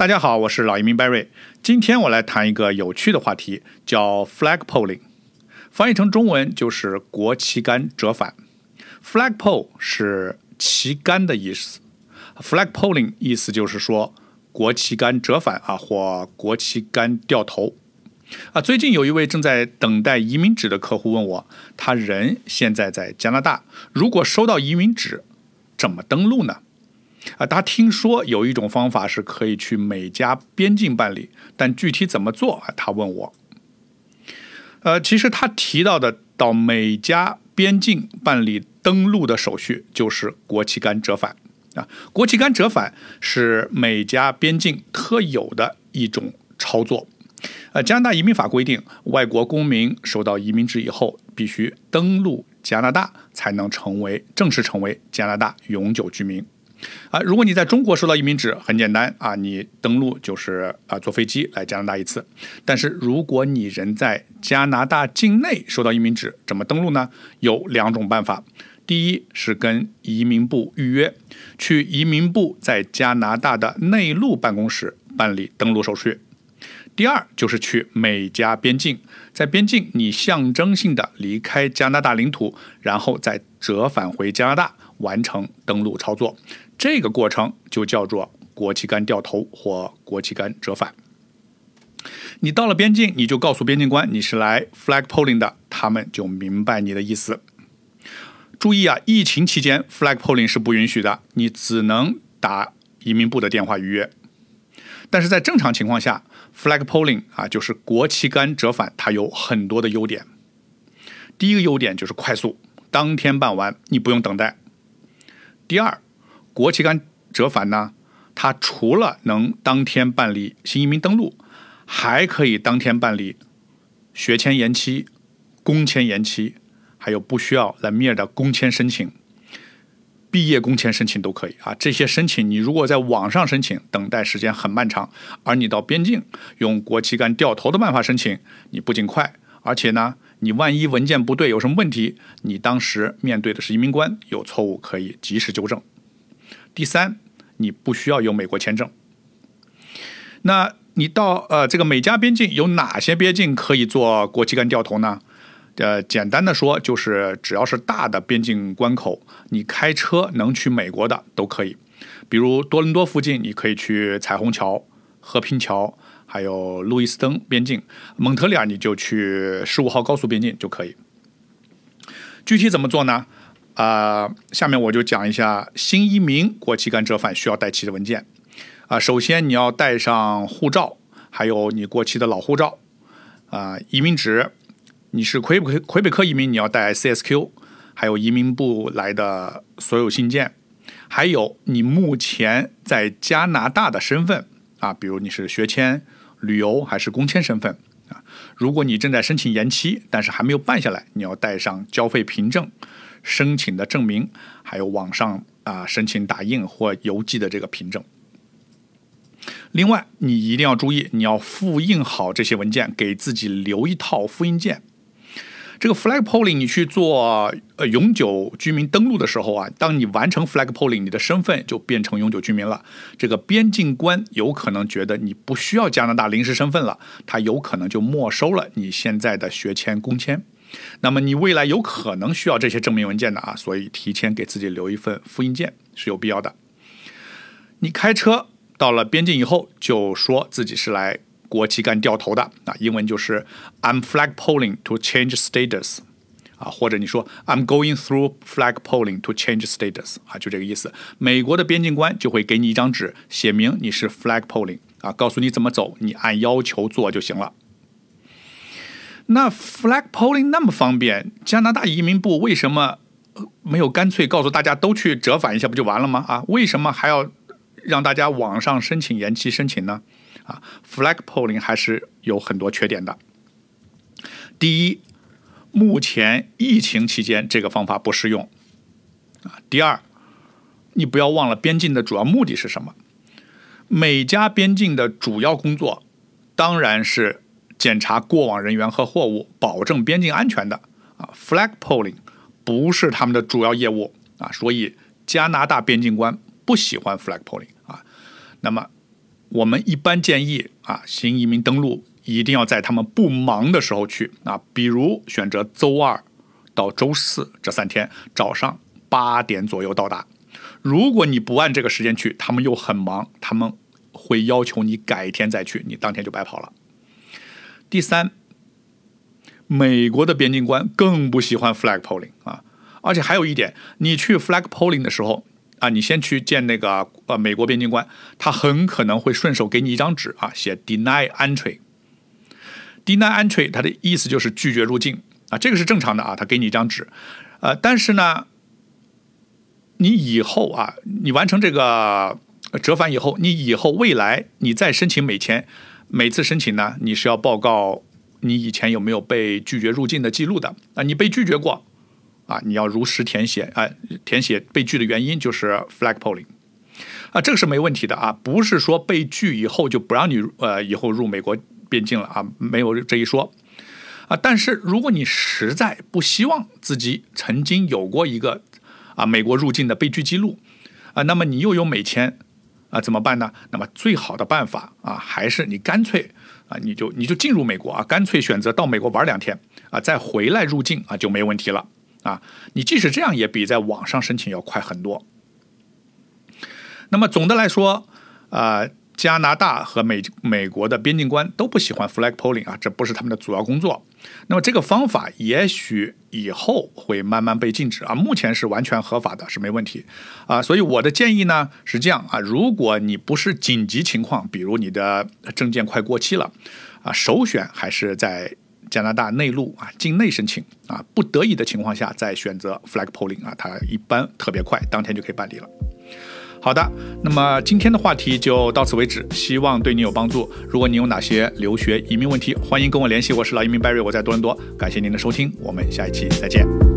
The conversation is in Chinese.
大家好，我是老移民 Barry。今天我来谈一个有趣的话题，叫 flag polling，翻译成中文就是国旗杆折返。flagpole 是旗杆的意思，flag polling 意思就是说国旗杆折返啊，或国旗杆掉头啊。最近有一位正在等待移民纸的客户问我，他人现在在加拿大，如果收到移民纸，怎么登录呢？啊，他听说有一种方法是可以去美加边境办理，但具体怎么做啊？他问我。呃，其实他提到的到美加边境办理登陆的手续，就是国旗杆折返啊。国旗杆折返是美加边境特有的一种操作。呃，加拿大移民法规定，外国公民收到移民纸以后，必须登陆加拿大，才能成为正式成为加拿大永久居民。啊，如果你在中国收到移民纸，很简单啊，你登陆就是啊坐飞机来加拿大一次。但是如果你人在加拿大境内收到移民纸，怎么登陆呢？有两种办法。第一是跟移民部预约，去移民部在加拿大的内陆办公室办理登陆手续。第二就是去美加边境，在边境你象征性的离开加拿大领土，然后再折返回加拿大完成登陆操作。这个过程就叫做国旗杆掉头或国旗杆折返。你到了边境，你就告诉边境官你是来 flag polling 的，他们就明白你的意思。注意啊，疫情期间 flag polling 是不允许的，你只能打移民部的电话预约。但是在正常情况下，flag polling 啊就是国旗杆折返，它有很多的优点。第一个优点就是快速，当天办完，你不用等待。第二。国旗杆折返呢，它除了能当天办理新移民登录，还可以当天办理学签延期、工签延期，还有不需要来米尔的工签申请、毕业工签申请都可以啊。这些申请你如果在网上申请，等待时间很漫长，而你到边境用国旗杆掉头的办法申请，你不仅快，而且呢，你万一文件不对有什么问题，你当时面对的是移民官，有错误可以及时纠正。第三，你不需要有美国签证。那你到呃这个美加边境有哪些边境可以做国旗杆掉头呢？呃，简单的说就是只要是大的边境关口，你开车能去美国的都可以。比如多伦多附近，你可以去彩虹桥、和平桥，还有路易斯登边境；蒙特利尔你就去十五号高速边境就可以。具体怎么做呢？啊，下面我就讲一下新移民国旗杆折返需要带齐的文件。啊，首先你要带上护照，还有你过期的老护照。啊，移民纸，你是魁北魁北克移民，你要带 CSQ，还有移民部来的所有信件，还有你目前在加拿大的身份。啊，比如你是学签、旅游还是工签身份。啊，如果你正在申请延期，但是还没有办下来，你要带上交费凭证。申请的证明，还有网上啊申请打印或邮寄的这个凭证。另外，你一定要注意，你要复印好这些文件，给自己留一套复印件。这个 flag polling 你去做呃永久居民登录的时候啊，当你完成 flag polling，你的身份就变成永久居民了。这个边境官有可能觉得你不需要加拿大临时身份了，他有可能就没收了你现在的学签、工签。那么你未来有可能需要这些证明文件的啊，所以提前给自己留一份复印件是有必要的。你开车到了边境以后，就说自己是来国旗杆掉头的啊，英文就是 I'm flag polling to change status 啊，或者你说 I'm going through flag polling to change status 啊，就这个意思。美国的边境官就会给你一张纸，写明你是 flag polling，啊，告诉你怎么走，你按要求做就行了。那 flag polling 那么方便，加拿大移民部为什么没有干脆告诉大家都去折返一下不就完了吗？啊，为什么还要让大家网上申请延期申请呢？啊，flagpoling 还是有很多缺点的。第一，目前疫情期间这个方法不适用。啊，第二，你不要忘了边境的主要目的是什么？美加边境的主要工作当然是。检查过往人员和货物，保证边境安全的啊，flag polling 不是他们的主要业务啊，所以加拿大边境官不喜欢 flagpoling 啊。那么我们一般建议啊，新移民登陆一定要在他们不忙的时候去啊，比如选择周二到周四这三天早上八点左右到达。如果你不按这个时间去，他们又很忙，他们会要求你改天再去，你当天就白跑了。第三，美国的边境官更不喜欢 flag polling 啊，而且还有一点，你去 flag polling 的时候。啊，你先去见那个呃美国边境官，他很可能会顺手给你一张纸啊，写 deny entry。deny entry，它的意思就是拒绝入境啊，这个是正常的啊，他给你一张纸，呃，但是呢，你以后啊，你完成这个折返以后，你以后未来你再申请美签，每次申请呢，你是要报告你以前有没有被拒绝入境的记录的啊，你被拒绝过。啊，你要如实填写，啊，填写被拒的原因就是 flag polling，啊，这个是没问题的啊，不是说被拒以后就不让你呃以后入美国边境了啊，没有这一说，啊，但是如果你实在不希望自己曾经有过一个啊美国入境的被拒记录，啊，那么你又有美签，啊，怎么办呢？那么最好的办法啊，还是你干脆啊，你就你就进入美国啊，干脆选择到美国玩两天啊，再回来入境啊就没问题了。啊，你即使这样也比在网上申请要快很多。那么总的来说，啊，加拿大和美美国的边境官都不喜欢 flag polling 啊，这不是他们的主要工作。那么这个方法也许以后会慢慢被禁止啊，目前是完全合法的，是没问题啊。所以我的建议呢是这样啊，如果你不是紧急情况，比如你的证件快过期了啊，首选还是在。加拿大内陆啊，境内申请啊，不得已的情况下再选择 flag polling 啊，它一般特别快，当天就可以办理了。好的，那么今天的话题就到此为止，希望对你有帮助。如果你有哪些留学移民问题，欢迎跟我联系，我是老移民 Barry，我在多伦多，感谢您的收听，我们下一期再见。